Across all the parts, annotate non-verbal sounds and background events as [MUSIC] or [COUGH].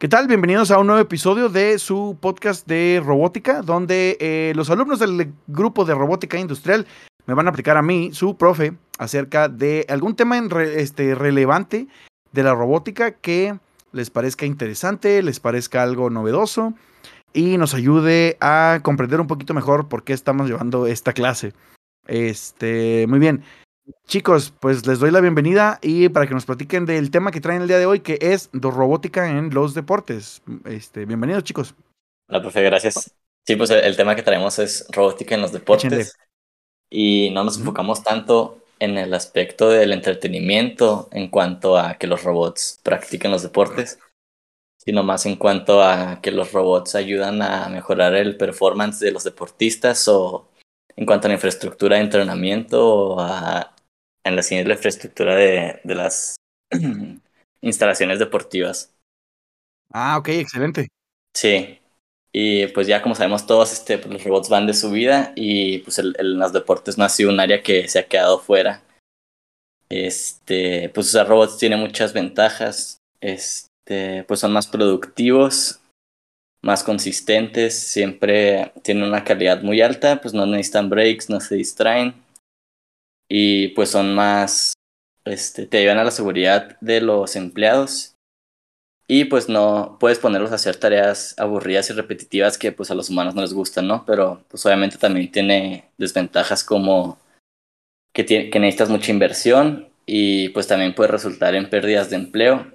¿Qué tal? Bienvenidos a un nuevo episodio de su podcast de robótica, donde eh, los alumnos del grupo de robótica industrial me van a aplicar a mí, su profe, acerca de algún tema este, relevante de la robótica que les parezca interesante, les parezca algo novedoso y nos ayude a comprender un poquito mejor por qué estamos llevando esta clase. Este, muy bien. Chicos, pues les doy la bienvenida y para que nos platiquen del tema que traen el día de hoy, que es robótica en los deportes. Este, bienvenidos, chicos. Hola, profe, gracias. Sí, pues el, tema que traemos es robótica en los deportes. Y no nos enfocamos tanto en el aspecto del entretenimiento en cuanto a que los robots practiquen los deportes, sino más en cuanto a que los robots ayudan a mejorar el performance de los deportistas o en cuanto a la infraestructura de entrenamiento o a en la siguiente infraestructura de, de las [CLEARS THROAT] instalaciones deportivas. Ah, ok, excelente. Sí. Y pues ya como sabemos todos, este, pues, los robots van de su vida y pues el, los deportes no ha sido un área que se ha quedado fuera. Este, pues usar robots tiene muchas ventajas. Este, pues son más productivos, más consistentes, siempre tienen una calidad muy alta, pues no necesitan breaks, no se distraen y pues son más, este, te ayudan a la seguridad de los empleados y pues no puedes ponerlos a hacer tareas aburridas y repetitivas que pues a los humanos no les gustan, ¿no? Pero pues obviamente también tiene desventajas como que, que necesitas mucha inversión y pues también puede resultar en pérdidas de empleo.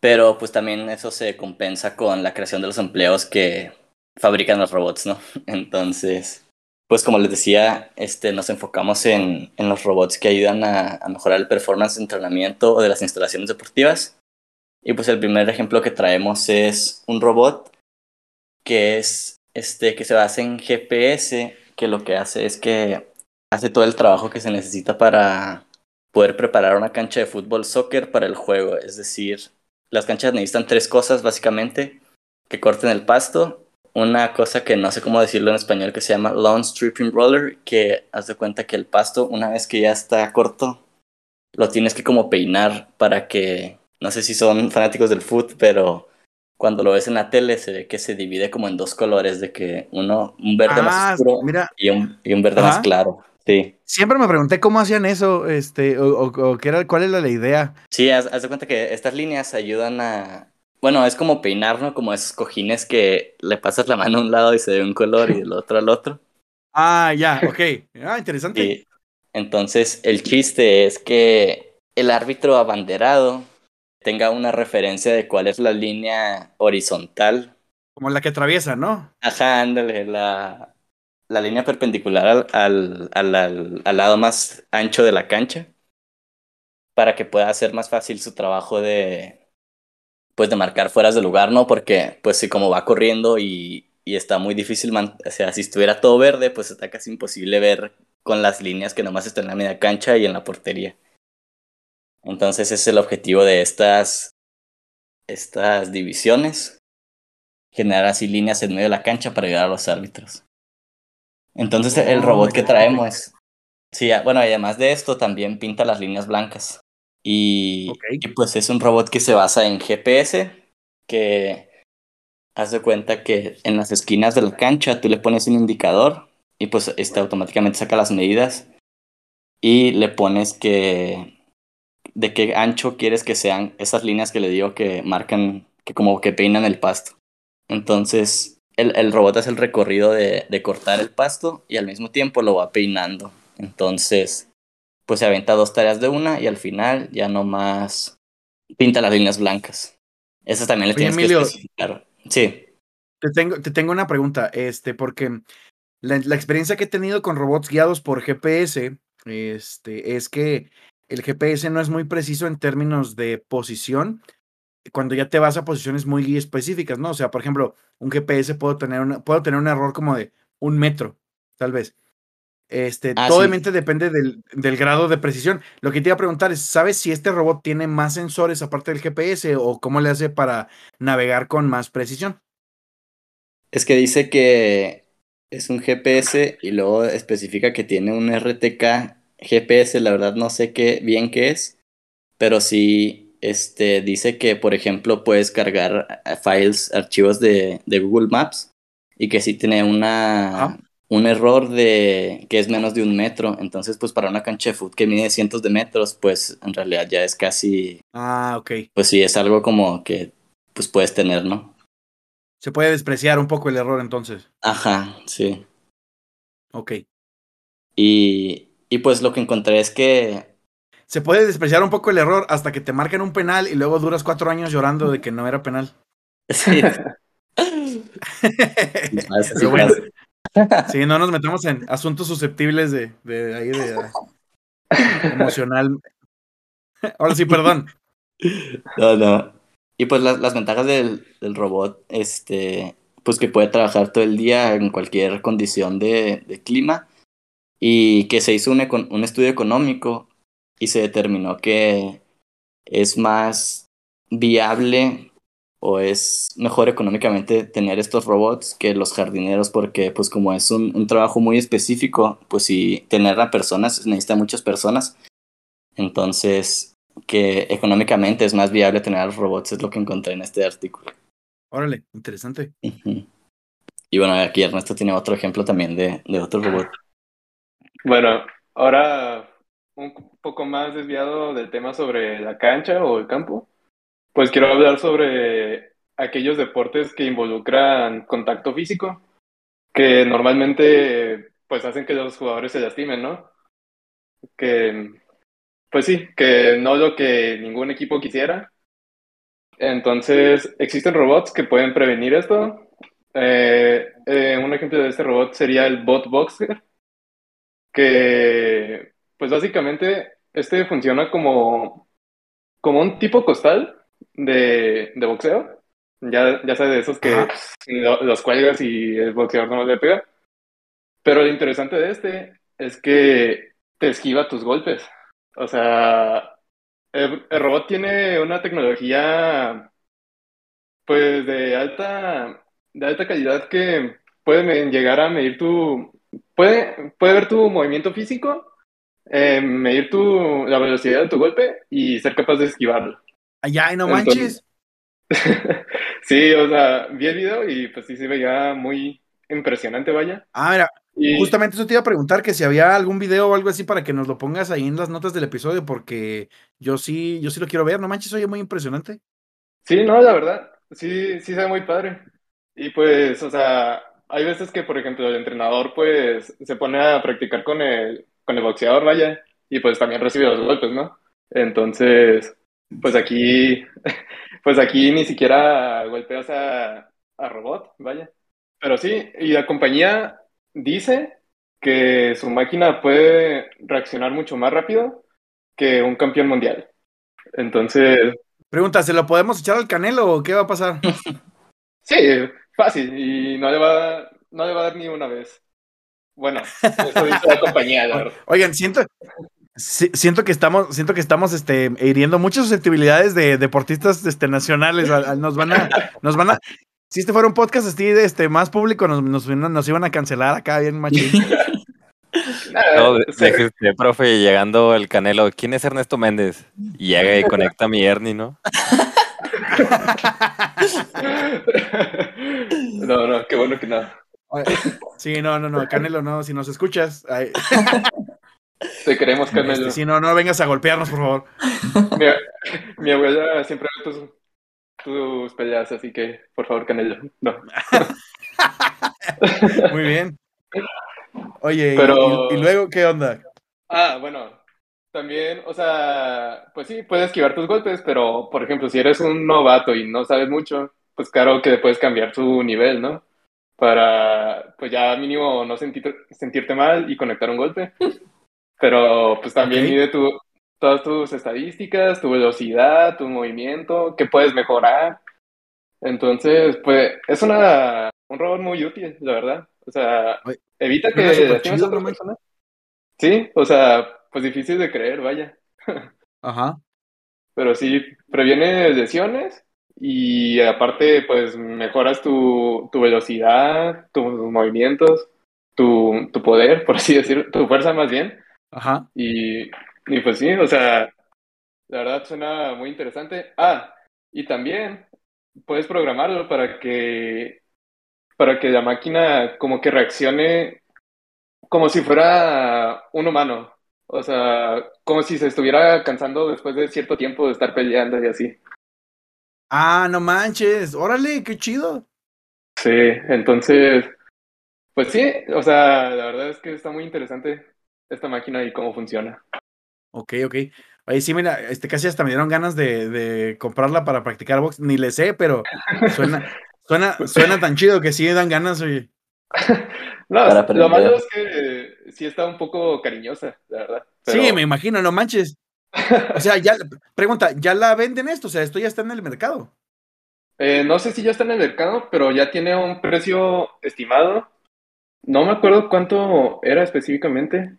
Pero pues también eso se compensa con la creación de los empleos que fabrican los robots, ¿no? [LAUGHS] Entonces, pues como les decía, este, nos enfocamos en, en los robots que ayudan a, a, mejorar el performance de entrenamiento o de las instalaciones deportivas. Y pues el primer ejemplo que traemos es un robot que es este que se basa en GPS, que lo que hace es que hace todo el trabajo que se necesita para poder preparar una cancha de fútbol soccer para el juego. Es decir, las canchas necesitan tres cosas básicamente, que corten el pasto, una cosa que no sé cómo decirlo en español que se llama lawn stripping roller, que haz de cuenta que el pasto una vez que ya está corto, lo tienes que como peinar para que, no sé si son fanáticos del foot, pero cuando lo ves en la tele se ve que se divide como en dos colores, de que uno, un verde más ah, oscuro y, un, y un verde más claro. Sí. Siempre me pregunté cómo hacían eso, este, o, o, qué era, cuál era la idea. Sí, haz, haz de cuenta que estas líneas ayudan a, bueno, es como peinar, ¿no? Como esos cojines que le pasas la mano a un lado y se ve un color y del otro al otro. Ah, ya, ok. Ah, interesante. entonces, el chiste es que el árbitro abanderado tenga una referencia de cuál es la línea horizontal. Como la que atraviesa, ¿no? Ajá, ándale, la, la línea perpendicular al, al, al, al lado más ancho de la cancha para que pueda hacer más fácil su trabajo de, pues de marcar fueras de lugar, ¿no? Porque pues si como va corriendo y, y está muy difícil, o sea, si estuviera todo verde, pues está casi imposible ver con las líneas que nomás están en la media cancha y en la portería. Entonces ese es el objetivo de estas, estas divisiones, generar así líneas en medio de la cancha para ayudar a los árbitros. Entonces el robot que traemos, sí, bueno, además de esto también pinta las líneas blancas. Y, pues es un robot que se basa en GPS, que hace cuenta que en las esquinas de la cancha tú le pones un indicador y pues este automáticamente saca las medidas y le pones que de qué ancho quieres que sean esas líneas que le digo que marcan, que como que peinan el pasto. Entonces el, el robot hace el recorrido de, de cortar el pasto y al mismo tiempo lo va peinando. Entonces pues se aventa dos tareas de una y al final ya nomás pinta las líneas blancas. Esas también le tienes que especificar. Sí. Te tengo, te tengo una pregunta, este, porque la, experiencia que he tenido con robots guiados por GPS, este, es que el GPS no es muy preciso en términos de posición, cuando ya te vas a posiciones muy específicas, ¿no? O sea, por ejemplo, un GPS puedo tener, una, puedo tener un error como de un metro, tal vez. Este, Ah, sí. obviamente depende del, del grado de precisión. Lo que te iba a preguntar es, ¿sabes si este robot tiene más sensores aparte del GPS o cómo le hace para navegar con más precisión? Es que dice que es un GPS y luego especifica que tiene un RTK GPS, la verdad no sé qué bien qué es, pero sí este, dice que, por ejemplo, puedes cargar eh, files, archivos de, de Google Maps y que sí tiene una. Un error de que es menos de un metro. Entonces, pues para una cancha de fútbol que mide cientos de metros, pues en realidad ya es casi, Ah, ok. pues sí, es algo como que pues puedes tener, ¿no? Se puede despreciar un poco el error entonces. Ajá, sí. Ok. Y, y pues lo que encontré es que Se puede despreciar un poco el error hasta que te marquen un penal y luego duras cuatro años llorando de que no era penal. [LAUGHS] [LAUGHS] [LAUGHS] sí, Pero bueno, sí, no nos metamos en asuntos susceptibles de, de ahí de ah, emocional. Ahora sí, perdón. No, no. Y pues las, las ventajas del, del robot, este, pues que puede trabajar todo el día en cualquier condición de, de clima y que se hizo un, un estudio económico y se determinó que es más viable o es mejor económicamente tener estos robots que los jardineros porque pues como es un, un trabajo muy específico, pues si tener a personas, necesita muchas personas. Entonces, que económicamente es más viable tener a los robots, es lo que encontré en este artículo. Órale, interesante. Y bueno, aquí Ernesto tiene otro ejemplo también de, de otro robot. Bueno, ahora un poco más desviado del tema sobre la cancha o el campo, pues quiero hablar sobre aquellos deportes que involucran contacto físico, que normalmente pues hacen que los jugadores se lastimen, ¿no? Que, pues sí, que no lo que ningún equipo quisiera. Entonces, existen robots que pueden prevenir esto. Eh, eh, un ejemplo de este robot sería el Bot Boxer, que pues básicamente este funciona como, como un tipo costal de, de boxeo. Ya, ya sabes, de esos que lo- los cuelgas y el boxeador no le pega. Pero lo interesante de este es que te esquiva tus golpes. O sea, el, el robot tiene una tecnología pues de alta, de alta calidad que puede llegar a medir tu, puede, puede ver tu movimiento físico, eh, medir tu, la velocidad de tu golpe y ser capaz de esquivarlo. Ay, ay, no Entonces- manches. [LAUGHS] Sí, o sea, vi el video y pues sí se veía muy impresionante, vaya. Ah, mira, Y justamente eso te iba a preguntar que si había algún video o algo así para que nos lo pongas ahí en las notas del episodio, porque yo sí, yo sí lo quiero ver, no manches, oye, muy impresionante. Sí, no, la verdad, sí, sí se ve muy padre. Y pues, o sea, hay veces que, por ejemplo, el entrenador pues se pone a practicar con el, con el boxeador, vaya, y pues también recibe los golpes, ¿no? Entonces, pues aquí, [LAUGHS] pues aquí ni siquiera golpeas a, a robot, vaya. Pero sí, y la compañía dice que su máquina puede reaccionar mucho más rápido que un campeón mundial. Entonces, Pregunta, ¿se lo podemos echar al canelo o qué va a pasar? [LAUGHS] Sí, fácil, y no le va, no le va a dar ni una vez. Bueno, eso dice la compañía, la [LAUGHS] verdad. Oigan, siento, si- siento que estamos, siento que estamos este, hiriendo muchas susceptibilidades de deportistas este, nacionales. A- a- Nos van a, nos van a, si este fuera un podcast así de este más público, nos, nos, nos iban a cancelar acá bien machín. No, de- usted, profe, llegando el Canelo. ¿Quién es Ernesto Méndez? Y llega y conecta a mi Ernie, ¿no? No, no, qué bueno que no. Sí, no, no, no, Canelo, no, si nos escuchas, ay, [LAUGHS] Te queremos, Canelo. este, sí, no, no vengas a golpearnos, por favor. [LAUGHS] [LAUGHS] Mi, mi abuela siempre ve tus, tus peleas, así que, por favor, Canelo, no. [LAUGHS] Muy bien. Oye, Pero- y, y luego qué onda? Ah, bueno, también, o sea, pues sí, puedes esquivar tus golpes, pero, por ejemplo, si eres un novato y no sabes mucho, pues claro que puedes cambiar tu nivel, ¿no? Para, pues ya mínimo no sentir, sentirte mal y conectar un golpe. Pero, pues también mide tu, todas tus estadísticas, tu velocidad, tu movimiento, qué puedes mejorar. Entonces, pues es una, un robot muy útil, la verdad. O sea, evita que lastimes a otras ¿no, Mike? personas. Sí, o sea, pues difícil de creer, vaya. [LAUGHS] Ajá. Pero sí, previene lesiones y aparte, pues mejoras tu, tu velocidad, tus movimientos, tu, tu poder, por así decirlo, tu fuerza más bien. Ajá. Y, y pues sí, o sea, la verdad suena muy interesante. Ah, y también puedes programarlo para que, para que la máquina como que reaccione como si fuera un humano. O sea, como si se estuviera cansando después de cierto tiempo de estar peleando y así. Ah, no manches. Órale, qué chido. Sí, entonces, pues sí, o sea, la verdad es que está muy interesante esta máquina y cómo funciona. Ok, ok. Oye, sí, mira, este casi hasta me dieron ganas de, de comprarla para practicar box. Ni le sé, pero [LAUGHS] suena, suena, suena tan chido que sí dan ganas, oye. [LAUGHS] No, lo malo es que eh, sí está un poco cariñosa, la verdad. Sí, me imagino, no manches. [LAUGHS] O sea, ya, pregunta, ¿ya la venden esto? O sea, esto ya está en el mercado. Eh, no sé si ya está en el mercado, pero ya tiene un precio estimado. No me acuerdo cuánto era específicamente,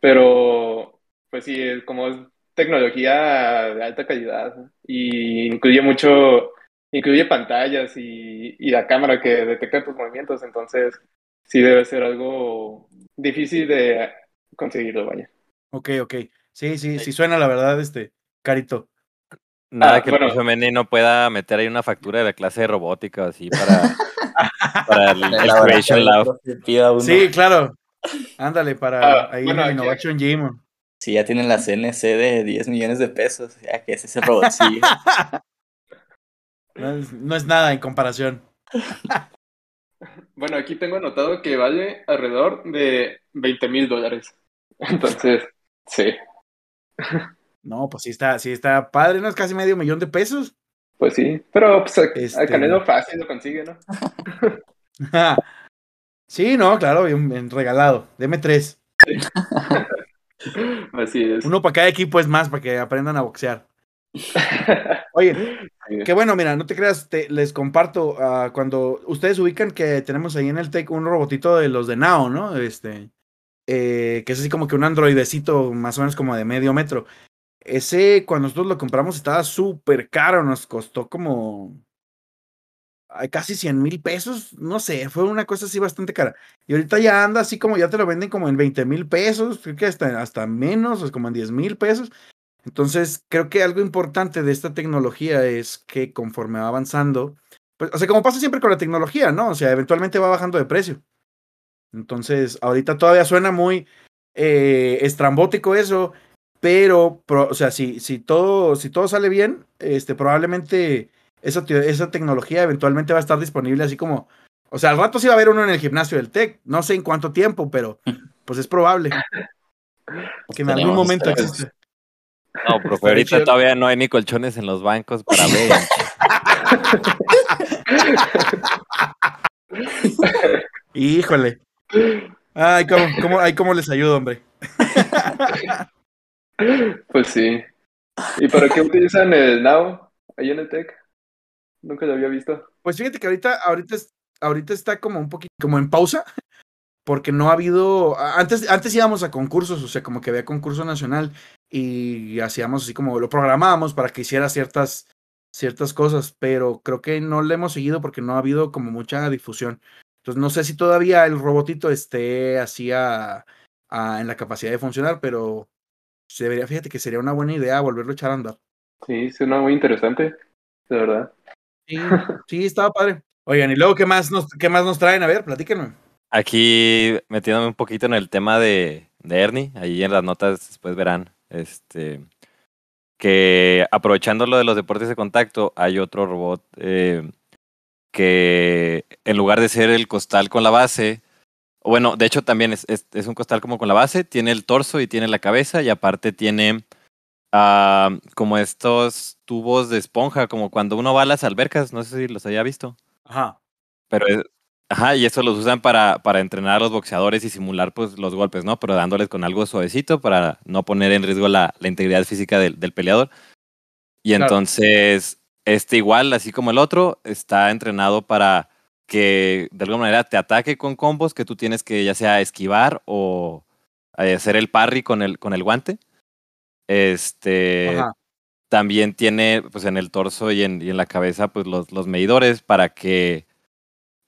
pero pues sí, es como es tecnología de alta calidad y incluye mucho, incluye pantallas y, y la cámara que detecta tus movimientos, entonces sí debe ser algo difícil de conseguirlo, vaya. Ok, ok. Sí, sí, sí suena la verdad, este, carito. Nada Ah, que bueno. el profe Meni no pueda meter ahí una factura de la clase de robótica o así para, para el, [LAUGHS] el Creation Lab. Sí, claro. Ándale, para Ah, ahí bueno, en el aquí- Innovation Gym. Si ya tienen la CNC de 10 millones de pesos, ya que es ese robotcillo. [LAUGHS] No es, no es nada en comparación. Bueno, aquí tengo anotado que vale alrededor de 20 mil dólares. Entonces, sí, No, pues sí está, sí está padre, ¿no? Es casi medio millón de pesos. pues sí. Pero pues, a, a Este- Canelo fácil lo consigue, ¿no? [LAUGHS] [LAUGHS] sí, no, claro, bien, bien regalado. Deme tres. [LAUGHS] Así es. Uno para cada equipo es más para que aprendan a boxear. Oye, [LAUGHS] que bueno, mira, no te creas, te- les comparto ah, cuando ustedes ubican que tenemos ahí en el TEC un robotito de los de Nao, ¿no? Este, eh, que es así como que un androidecito más o menos como de medio metro. Ese, cuando nosotros lo compramos, estaba súper caro, nos costó como casi 100 mil pesos, no sé, fue una cosa así bastante cara. Y ahorita ya anda así como ya te lo venden como en 20 mil pesos, creo que hasta, hasta menos, o como en 10 mil pesos. Entonces, creo que algo importante de esta tecnología es que conforme va avanzando, pues, o sea, como pasa siempre con la tecnología, ¿no? O sea, eventualmente va bajando de precio. Entonces, ahorita todavía suena muy eh, estrambótico eso, pero, o sea, si, si, todo, si todo sale bien, este, probablemente esa, te- esa tecnología eventualmente va a estar disponible así como, o sea, al rato sí va a haber uno en el gimnasio del TEC, no sé en cuánto tiempo, pero [LAUGHS] pues es probable que en algún momento exista. No, profe, ahorita chido. todavía no hay ni colchones en los bancos para ver. [LAUGHS] Híjole. Ay, cómo, cómo, ay, cómo les ayudo, hombre. [LAUGHS] Pues sí. ¿Y para qué utilizan el Now ahí en el Tech? Nunca lo había visto. Pues fíjate que ahorita, ahorita, ahorita está como un poquito como en pausa, porque no ha habido. Antes, antes íbamos a concursos, o sea, como que había concurso nacional y hacíamos así como lo programábamos para que hiciera ciertas, ciertas cosas, pero creo que no le hemos seguido porque no ha habido como mucha difusión. Entonces no sé si todavía el robotito esté así a- a- en la capacidad de funcionar, pero debería, fíjate que sería una buena idea volverlo a echar a andar. Sí, suena muy interesante, de verdad. Sí, sí, estaba padre. Oigan, y luego, ¿qué más nos, qué más nos traen? A ver, platíquenme. Aquí metiéndome un poquito en el tema de, de Ernie, ahí en las notas después verán, este, que aprovechando lo de los deportes de contacto, hay otro robot eh, que en lugar de ser el costal con la base, bueno, de hecho también es, es un costal como con la base, tiene el torso y tiene la cabeza y aparte tiene ah, como estos tubos de esponja, como cuando uno va a las albercas, no sé si los haya visto. Ajá. Pero es, Ajá, y eso los usan para, para entrenar a los boxeadores y simular pues, los golpes, ¿no? Pero dándoles con algo suavecito para no poner en riesgo la, la integridad física del, del peleador. Y Claro. entonces, este igual, así como el otro, está entrenado para que de alguna manera te ataque con combos que tú tienes que ya sea esquivar o eh, hacer el parry con el, con el guante. Este Ajá. también tiene pues en el torso y en, y en la cabeza pues los, los medidores para que,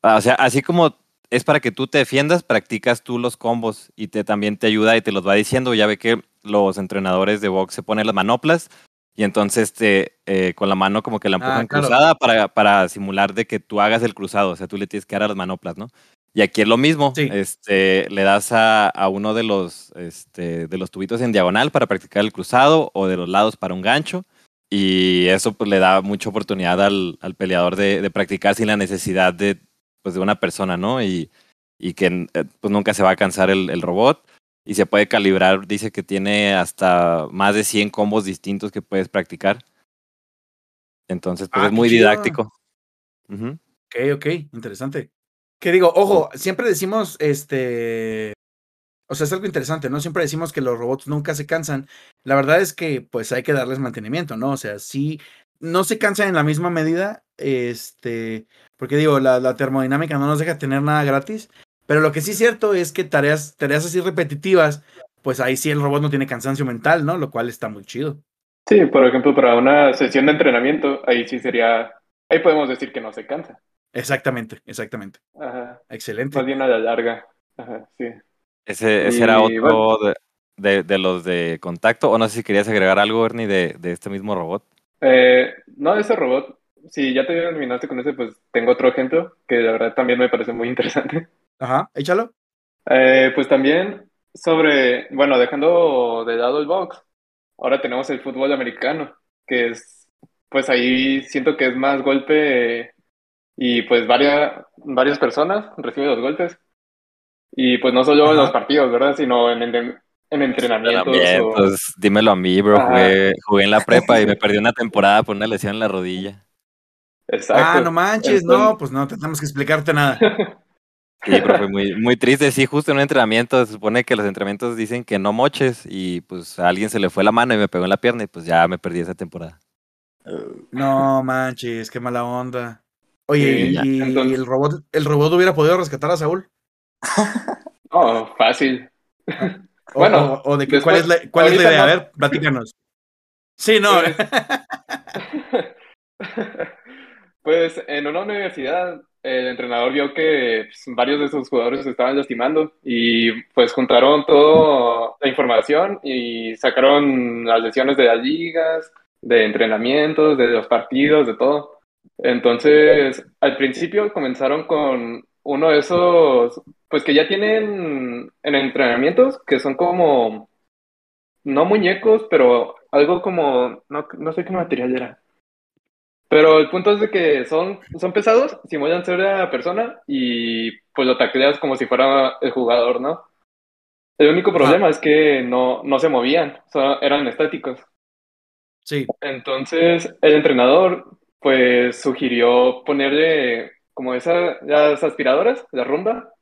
ah, o sea, así como es para que tú te defiendas, practicas tú los combos y te también te ayuda y te los va diciendo. Ya ve que los entrenadores de box se ponen las manoplas y entonces te, eh, con la mano como que la Ah, empujan claro. cruzada para, para simular de que tú hagas el cruzado, o sea, tú le tienes que dar a las manoplas, ¿no? Y aquí es lo mismo, Sí. este, le das a, a uno de los, este, de los tubitos en diagonal para practicar el cruzado o de los lados para un gancho. Y eso pues, le da mucha oportunidad al, al peleador de, de practicar sin la necesidad de, pues, de una persona, ¿no? Y, y que eh, pues, nunca se va a cansar el, el robot. Y se puede calibrar, dice que tiene hasta más de 100 combos distintos que puedes practicar. Entonces, pues Ah, es muy didáctico. Ok, ok, interesante. Que digo, ojo, siempre decimos, este, o sea, es algo interesante, ¿no? Siempre decimos que los robots nunca se cansan. La verdad es que, pues, hay que darles mantenimiento, ¿no? O sea, sí, no se cansan en la misma medida, este, porque digo, la, la termodinámica no nos deja tener nada gratis, pero lo que sí es cierto es que tareas, tareas así repetitivas, pues ahí sí el robot no tiene cansancio mental, ¿no? Lo cual está muy chido. Sí, por ejemplo, para una sesión de entrenamiento, ahí sí sería, ahí podemos decir que no se cansa. Exactamente, exactamente. Ajá, Excelente. más bien a la larga. Ajá, sí. Ese, ese era otro de, de- de los de contacto. O no sé si querías agregar algo, Ernie, de, de este mismo robot. Eh, no, ese robot, si ya te terminaste con ese, pues tengo otro ejemplo que la verdad también me parece muy [LAUGHS] interesante. Ajá, échalo. Eh, pues también sobre, bueno, dejando de lado el box, ahora tenemos el fútbol americano, que es, pues ahí siento que es más golpe y pues varias, varias personas reciben los golpes. Y pues no solo en Ajá. los partidos, ¿verdad? Sino en, en, en entrenamientos. o- Entrenamientos, dímelo a mí, bro. Jugué, jugué en la prepa y me [LAUGHS] perdí una temporada por una lesión en la rodilla. Exacto. Ah, no manches, no, pues no tenemos que explicarte nada. [LAUGHS] Sí, pero fue muy, muy triste. Sí, justo en un entrenamiento, se supone que los entrenamientos dicen que no moches y pues a alguien se le fue la mano y me pegó en la pierna y pues ya me perdí esa temporada. No manches, qué mala onda. Oye, Sí, y, entonces- el robot, el robot hubiera podido rescatar a Saúl. [LAUGHS] No, fácil. [LAUGHS] O, Bueno, o- o de que, ¿cuál es la, cuál es la idea? A ver, platícanos. Sí, no. Pues, [LAUGHS] Pues en una universidad el entrenador vio que pues, varios de sus jugadores se estaban lastimando y pues juntaron toda la información y sacaron las lesiones de las ligas, de entrenamientos, de los partidos, de todo. Entonces, al principio comenzaron con uno de esos, pues que ya tienen en entrenamientos, que son como, no muñecos, pero algo como, no, no sé qué material era. Pero el punto es de que son, son pesados, simulan ser la persona y pues lo tacleas como si fuera el jugador, ¿no? El único problema es que no, no se movían, solo eran estáticos. Sí, Entonces el entrenador pues sugirió ponerle como esas, las aspiradoras, la rumba,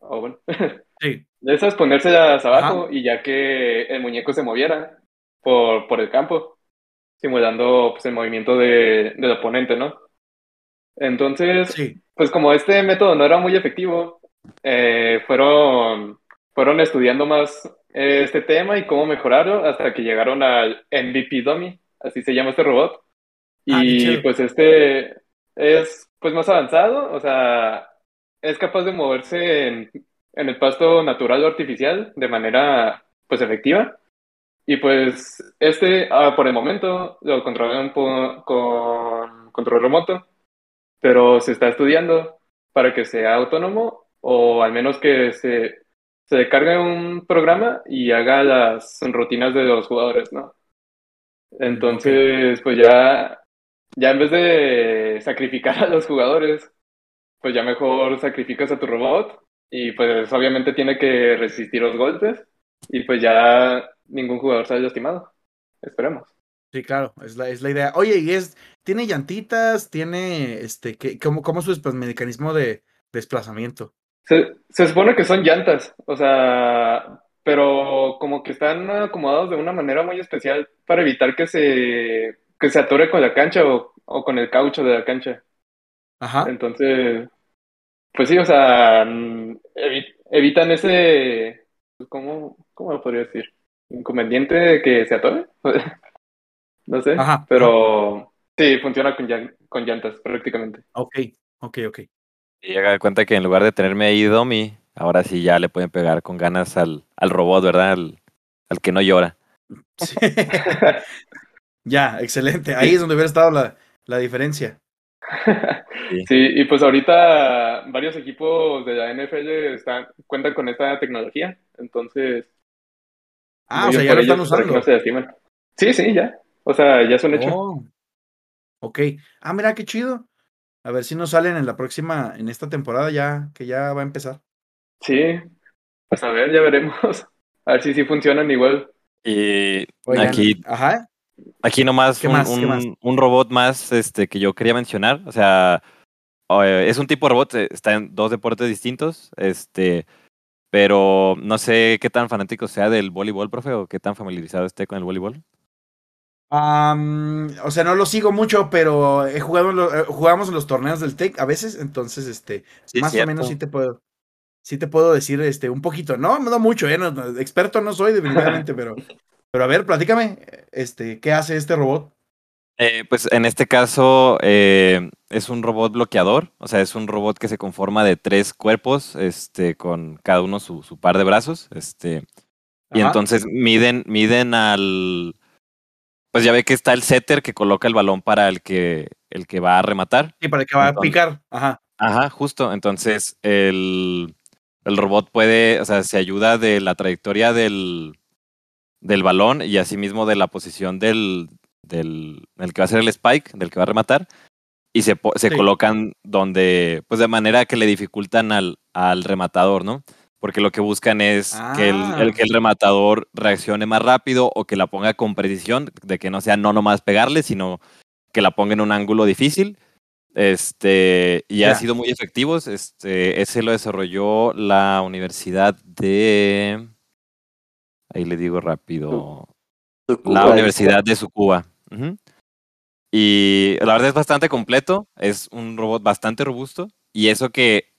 o bueno, [LAUGHS] sí. de esas ponérselas abajo y ya que el muñeco se moviera por, por el campo, simulando pues, el movimiento de, del oponente, ¿no? Entonces, Sí, pues como este método no era muy efectivo, eh, fueron, fueron estudiando más eh, este tema y cómo mejorarlo hasta que llegaron al MVP Dummy, así se llama este robot. Ah, Y pues este es pues más avanzado, o sea, es capaz de moverse en, en el pasto natural o artificial de manera pues efectiva. Y pues este, ah, por el momento, lo controlan po- con control remoto, pero se está estudiando para que sea autónomo o al menos que se, se descargue un programa y haga las rutinas de los jugadores, ¿no? Entonces, pues ya, ya en vez de sacrificar a los jugadores, pues ya mejor sacrificas a tu robot y pues obviamente tiene que resistir los golpes y pues ya ningún jugador sale lastimado. Esperemos. sí, claro, es la, es la idea. Oye, y es, tiene llantitas, tiene, este, ¿qué, cómo, ¿cómo es su mecanismo de, desplazamiento. Se, se supone que son llantas, o sea, pero como que están acomodados de una manera muy especial para evitar que se, que se atore con la cancha o, o con el caucho de la cancha. Ajá. Entonces, pues sí, o sea, mm, evi- evitan ese, pues, ¿cómo, cómo lo podría decir? Inconveniente de que se atore. [LAUGHS] No sé, Ajá. pero sí, funciona con, llan- con llantas prácticamente. Ok, ok, ok. Y llega de cuenta que en lugar de tenerme ahí Domi, ahora sí ya le pueden pegar con ganas al, al robot, ¿verdad? Al, al que no llora. [LAUGHS] Sí. [LAUGHS] ya, excelente. Ahí es donde hubiera estado la, la diferencia. Sí. Sí, y pues ahorita varios equipos de la NFL están, cuentan con esta tecnología, entonces Ah, o sea, ya lo están que usando. no se lastimen. Sí, sí, ya. O sea, ya es un hecho. Oh. Ok. Ah, mira qué chido. A ver si nos salen en la próxima, en esta temporada ya, que ya va a empezar. Sí, pues a ver, ya veremos. [LAUGHS] A ver si sí funcionan igual. Y Oigan, aquí, Ajá. Aquí nomás, ¿Qué un, más? ¿Qué un- más? un robot más este, que yo quería mencionar. O sea, eh, es un tipo de robot, eh, está en dos deportes distintos. Este, pero no sé qué tan fanático sea del voleibol, profe, o qué tan familiarizado esté con el voleibol. O sea, no lo sigo mucho, pero he jugado en lo- eh, jugamos en los torneos del TEC a veces, entonces, este, Sí, más o menos sí te puedo, sí te puedo decir, este, un poquito, no, no mucho, eh, no, no, experto no soy [LAUGHS] definitivamente, pero, pero a ver, platícame, este, ¿qué hace este robot? Eh, pues en este caso eh, es un robot bloqueador, o sea, es un robot que se conforma de tres cuerpos, este, con cada uno su, su par de brazos, este, y Ajá. entonces miden, miden al, pues ya ve que está el setter que coloca el balón para el que, el que va a rematar. Sí, para que va a picar, ajá, Ajá, justo. Entonces el, el robot puede, o sea, se ayuda de la trayectoria del, del balón y asimismo de la posición del, del, del que va a hacer el spike, del que va a rematar, y se, se Sí. colocan donde, pues de manera que le dificultan al, al rematador, ¿no? Porque lo que buscan es que, el, Ah. el- que el rematador reaccione más rápido o que la ponga con precisión, de que no sea no nomás pegarle, sino que la ponga en un ángulo difícil. Este, y ha Ya. sido muy efectivos. Este, ese lo desarrolló la Universidad de. Ahí le digo rápido. La Universidad de Tsukuba. Ujú. Y la verdad es bastante completo. Es un robot bastante robusto. Y eso que.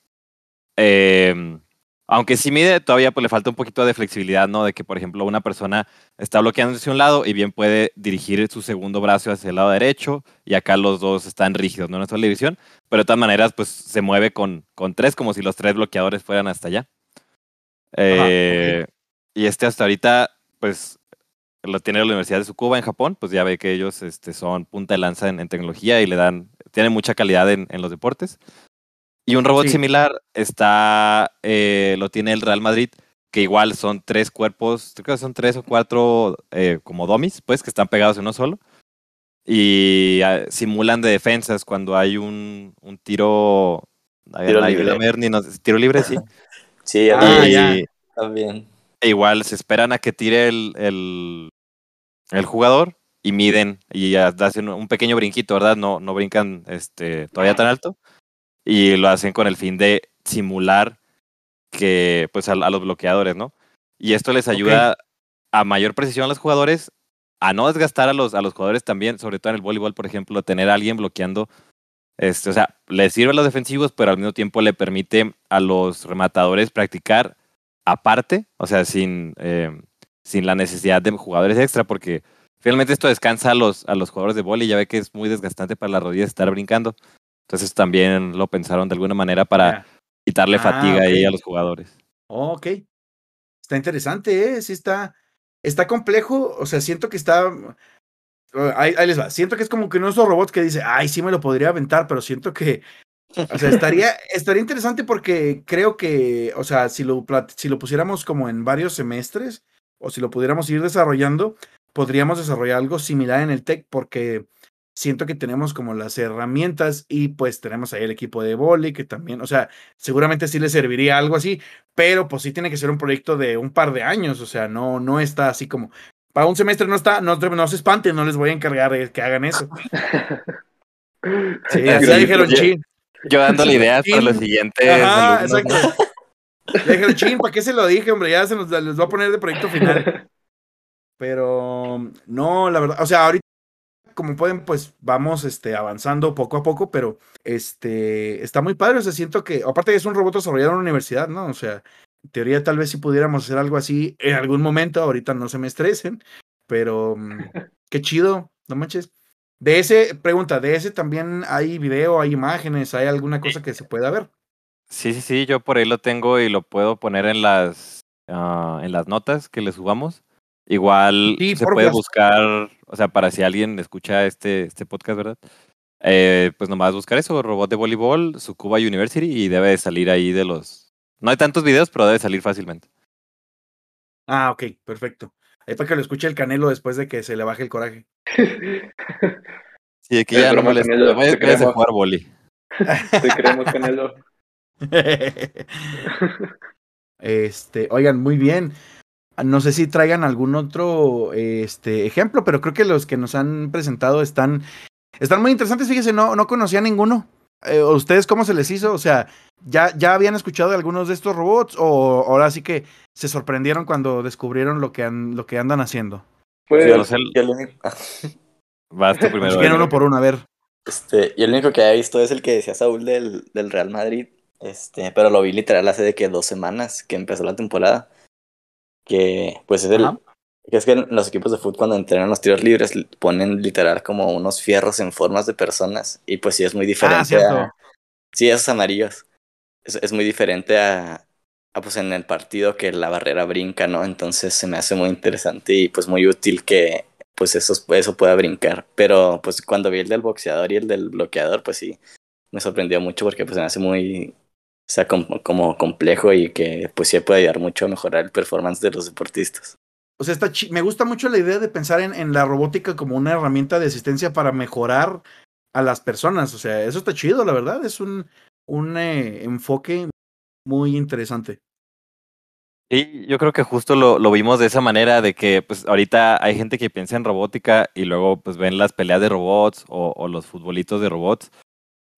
eh, aunque sí mide, todavía pues, le falta un poquito de flexibilidad, ¿no? De que, por ejemplo, una persona está bloqueando hacia un lado y bien puede dirigir su segundo brazo hacia el lado derecho y acá los dos están rígidos, ¿no? En esta división. Pero de todas maneras, pues se mueve con, con tres, como si los tres bloqueadores fueran hasta allá. Eh, Y este hasta ahorita, pues lo tiene la Universidad de Tsukuba en Japón, pues ya ve que ellos este, son punta de lanza en, en tecnología y le dan, tienen mucha calidad en, en los deportes. Y un robot Sí. similar está, eh, lo tiene el Real Madrid, que igual son tres cuerpos, creo que son tres o cuatro eh, como domis, pues, que están pegados en uno solo. Y ah, simulan de defensas cuando hay un, un tiro. a Tiro libre. No sé, tiro libre, sí. [LAUGHS] Sí, a Ah, mí ya. también. E igual se esperan a que tire el, el, el jugador y miden y ya hacen un pequeño brinquito, ¿verdad? No, no brincan este, todavía tan alto y lo hacen con el fin de simular que pues a, a los bloqueadores, ¿no? Y esto les ayuda a mayor precisión a los jugadores, a no desgastar a los, a los jugadores también, sobre todo en el voleibol, por ejemplo, tener a alguien bloqueando. Este, o sea, le sirve a los defensivos, pero al mismo tiempo le permite a los rematadores practicar aparte, o sea, sin, eh, sin la necesidad de jugadores extra, porque finalmente esto descansa a los, a los jugadores de vóley, ya ve que es muy desgastante para las rodillas estar brincando. Entonces también lo pensaron de alguna manera para quitarle Ah, fatiga ahí ok. a los jugadores. Oh, ok. Está interesante, ¿eh? Sí está, está complejo, o sea, siento que está... Ahí, ahí les va. Siento que es como que uno de esos robots que dice, ay, sí me lo podría aventar, pero siento que, o sea, estaría, estaría interesante porque creo que, o sea, si lo, si lo pusiéramos como en varios semestres, o si lo pudiéramos ir desarrollando, podríamos desarrollar algo similar en el TEC, porque siento que tenemos como las herramientas y pues tenemos ahí el equipo de boli, que también, o sea, seguramente sí le serviría algo así, pero pues sí tiene que ser un proyecto de un par de años, o sea, no, no está así como, para un semestre no está, no, no se espanten, no les voy a encargar eh, que hagan eso. [LAUGHS] Sí, así dijeron, proyecto. Yo dándole ideas para los siguientes. Ajá, alumnos, exacto. ¿no? Le dije, chin, ¿para qué se lo dije, hombre? Ya se nos les va a poner de proyecto final. [LAUGHS] Pero no, la verdad, o sea, ahorita como pueden, pues vamos este, avanzando poco a poco, pero este está muy padre. O sea, siento que, aparte es un robot desarrollado en una universidad, ¿no? O sea, en teoría tal vez si pudiéramos hacer algo así en algún momento, ahorita no se me estresen, pero mm, [LAUGHS] qué chido, no manches. De ese, pregunta, de ese también hay video, hay imágenes, hay alguna cosa que se pueda ver. Sí, sí, sí, yo por ahí lo tengo y lo puedo poner en las, ah, en las notas que le subamos. Igual Sí, se puede buscar, o sea, para si alguien escucha este, este podcast, ¿verdad? Eh, pues nomás buscar eso, robot de voleibol, Tsukuba University, y debe de salir ahí de los... No hay tantos videos, pero debe salir fácilmente. Ah, ok, perfecto. Ahí para que lo escuche el canelo después de que se le baje el coraje. Sí, que ya no molesta. Vaya- a jugar boli. Te creemos, Canelo. [LAUGHS] este, oigan, muy bien. No sé si traigan algún otro este, ejemplo, pero creo que los que nos han presentado están, están muy interesantes. Fíjese, no, no conocía ninguno. Eh, ¿Ustedes cómo se les hizo? O sea, ¿ya, ¿ya habían escuchado de algunos de estos robots? ¿O ahora sí que se sorprendieron cuando descubrieron lo que, lo que andan haciendo? Pues, Yo no sé el- Yo el único, [LAUGHS] Vas tú primero. Edgar. uno por uno, a ver. este, yo el único que había visto es el que decía Saúl del, del Real Madrid. Este, pero lo vi literal hace de que dos semanas que empezó la temporada. Que pues es el. Ajá. Es que en los equipos de fútbol cuando entrenan los tiros libres ponen literal como unos fierros en formas de personas. Y pues sí es muy diferente Ah, cierto. a. Sí, esos amarillos. Es, es muy diferente a, a, pues en el partido que la barrera brinca, ¿no? Entonces se me hace muy interesante y pues muy útil que pues eso, eso pueda brincar. Pero pues cuando vi el del boxeador y el del bloqueador, pues sí, me sorprendió mucho porque pues se me hace muy, o sea, como, como complejo y que pues sí puede ayudar mucho a mejorar el performance de los deportistas. O sea, está me gusta mucho la idea de pensar en, en la robótica como una herramienta de asistencia para mejorar a las personas. O sea, eso está chido, la verdad. Es un, un eh, enfoque muy interesante. Sí, yo creo que justo lo, lo vimos de esa manera, de que pues ahorita hay gente que piensa en robótica y luego pues ven las peleas de robots o, o los futbolitos de robots.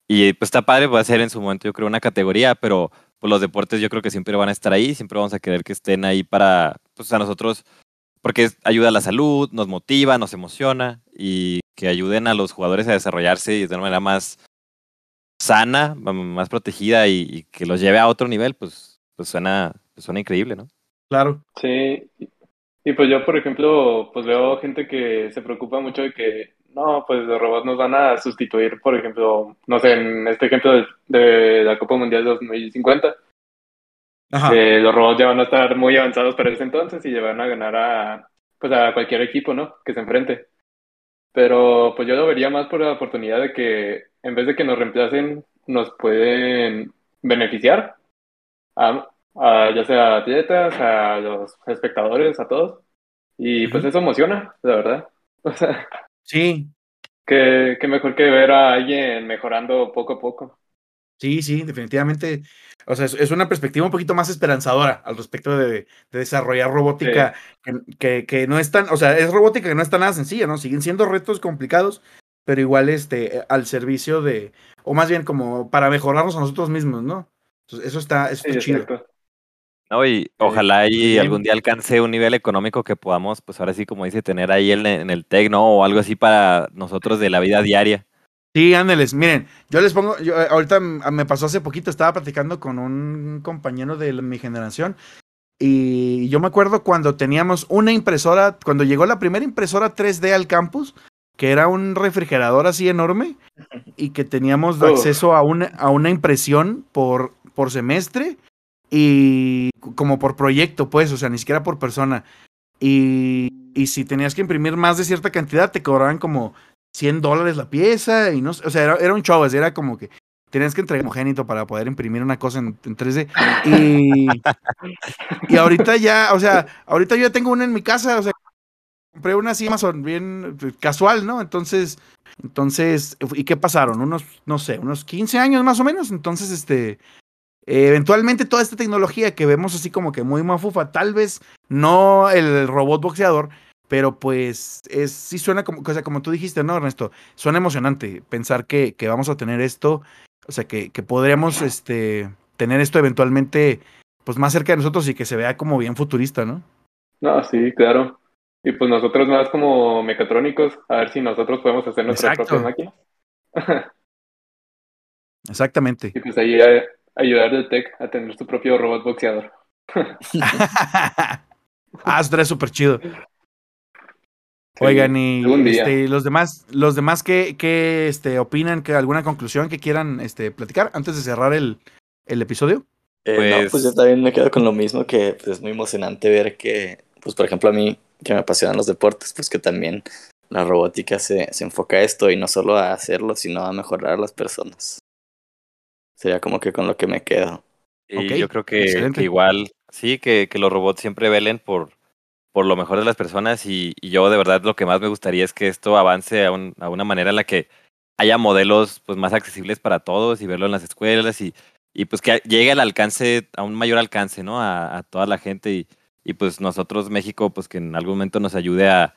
Y pues está padre, va a ser en su momento yo creo una categoría, pero pues los deportes yo creo que siempre van a estar ahí, siempre vamos a querer que estén ahí para pues a nosotros, porque ayuda a la salud, nos motiva, nos emociona y que ayuden a los jugadores a desarrollarse de una manera más sana, más protegida y, y que los lleve a otro nivel, pues, pues suena, pues suena increíble, ¿no? Claro. Sí, y pues yo, por ejemplo, pues veo gente que se preocupa mucho de que, no, pues los robots nos van a sustituir, por ejemplo, no sé, en este ejemplo de, de la Copa Mundial 2050, Que los robots ya van a estar muy avanzados para ese entonces y ya van a ganar a, pues a cualquier equipo, ¿no? Que se enfrente. Pero pues yo lo vería más por la oportunidad de que en vez de que nos reemplacen, nos pueden beneficiar a, a ya sea a atletas, a los espectadores, a todos. Y pues eso emociona, la verdad. [LAUGHS] O sea, Sí, que, que mejor que ver a alguien mejorando poco a poco. Sí, sí, definitivamente. O sea, es, es una perspectiva un poquito más esperanzadora al respecto de, de desarrollar robótica que, que, que no es tan, o sea, es robótica que no es tan nada sencilla, ¿no? Siguen siendo retos complicados, pero igual este, al servicio de, o más bien como para mejorarnos a nosotros mismos, ¿no? Entonces, eso está, eso Sí, está chido. No, y ojalá y algún día alcance un nivel económico que podamos, pues ahora sí, como dice, tener ahí en, en el TEC, ¿no? O algo así para nosotros de la vida diaria. Sí, ándeles, miren, yo les pongo, yo, eh, ahorita m- me pasó hace poquito, estaba platicando con un compañero de mi generación y yo me acuerdo cuando teníamos una impresora, cuando llegó la primera impresora 3D al campus, que era un refrigerador así enorme y que teníamos acceso a una, a una impresión por, por semestre y como por proyecto, pues, o sea, ni siquiera por persona. Y, y si tenías que imprimir más de cierta cantidad, te cobraban como 100 dólares la pieza y no sé, o sea, era, era un show, era como que tenías que entregar homogénito para poder imprimir una cosa en, en 3D. Y, y ahorita ya, o sea, ahorita yo ya tengo una en mi casa, o sea, compré una así Amazon bien eh, casual, ¿no? Entonces, entonces, ¿y qué pasaron? Unos, no sé, unos 15 años más o menos. Entonces, este, eventualmente toda esta tecnología que vemos así como que muy mafufa, tal vez no el robot boxeador, pero pues es, sí suena como, o sea, como tú dijiste, ¿no, Ernesto? Suena emocionante pensar que, que vamos a tener esto. O sea, que, que podríamos este, tener esto eventualmente pues más cerca de nosotros y que se vea como bien futurista, ¿no? No, sí, claro. Y pues nosotros más como mecatrónicos, a ver si nosotros podemos hacer nuestra Exacto. propia máquina. Exactamente. Y pues ahí a- ayudar del tech a tener su propio robot boxeador. [LAUGHS] ah, estaría súper chido. Oigan, y este, los demás, los demás que, que este, opinan, que alguna conclusión que quieran este, platicar antes de cerrar el, el episodio. Eh, Pues- No, pues yo también me quedo con lo mismo, que pues, es muy emocionante ver que, pues por ejemplo a mí, que me apasionan los deportes, pues que también la robótica se, se enfoca a esto y no solo a hacerlo, sino a mejorar a las personas. Sería como que con lo que me quedo. Y Ok, yo creo que, que igual, sí, que, que los robots siempre velen por, por lo mejor de las personas y, yo de verdad lo que más me gustaría es que esto avance a, un- a una manera en la que haya modelos pues más accesibles para todos y verlo en las escuelas y, pues que llegue al alcance, a un mayor alcance, ¿no? A, toda la gente y, pues nosotros, México, pues que en algún momento nos ayude a,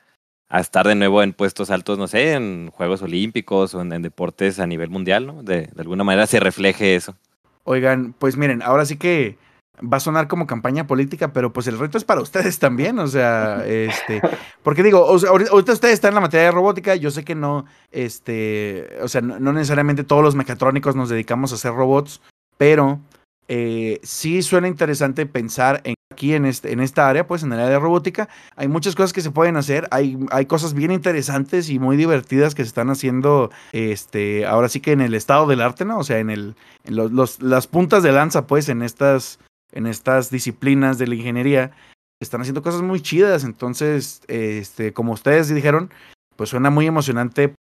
estar de nuevo en puestos altos, no sé, en Juegos Olímpicos o en, deportes a nivel mundial, ¿no? De alguna manera se refleje eso. Oigan, pues miren, ahora sí que va a sonar como campaña política, pero pues el reto es para ustedes también, o sea, este, porque digo, o sea, ahorita ustedes están en la materia de robótica, yo sé que no, este, o sea, no, no necesariamente todos los mecatrónicos nos dedicamos a hacer robots, pero eh, sí suena interesante pensar en aquí en este, en esta área, pues en el área de robótica, hay muchas cosas que se pueden hacer, hay, hay cosas bien interesantes y muy divertidas que se están haciendo, este, ahora sí que en el estado del arte, ¿no? O sea, en el, los- las puntas de lanza, pues, en estas, en estas disciplinas de la ingeniería, están haciendo cosas muy chidas. Entonces, este, como ustedes dijeron, pues suena muy emocionante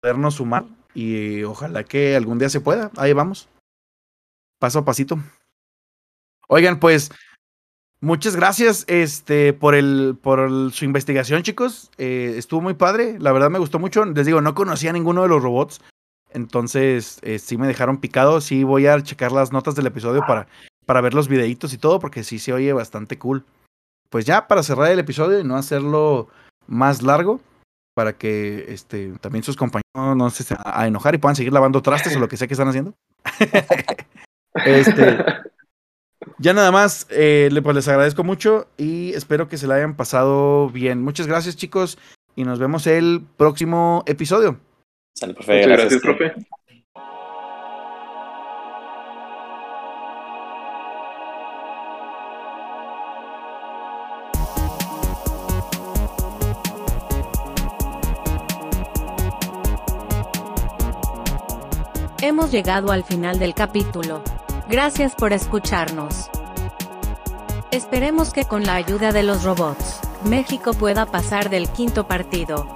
podernos sumar y ojalá que algún día se pueda. Ahí vamos. Paso a pasito. Oigan, pues, muchas gracias este, por, el, por su investigación, chicos. Eh, estuvo muy padre. La verdad me gustó mucho. Les digo, no conocía a ninguno de los robots. Entonces, eh, sí me dejaron picado. Sí voy a checar las notas del episodio para, para ver los videitos y todo, porque sí se oye bastante cool. Pues ya, para cerrar el episodio y no hacerlo más largo, para que este, también sus compañeros no se estén a enojar y puedan seguir lavando trastes o lo que sea que están haciendo. [LAUGHS] este, ya nada más, eh, pues les agradezco mucho y espero que se la hayan pasado bien. Muchas gracias, chicos, y nos vemos el próximo episodio. Sale, profe, Muchas gracias, profe. Hemos llegado al final del capítulo. Gracias por escucharnos. Esperemos que con la ayuda de los robots, México pueda pasar del quinto partido.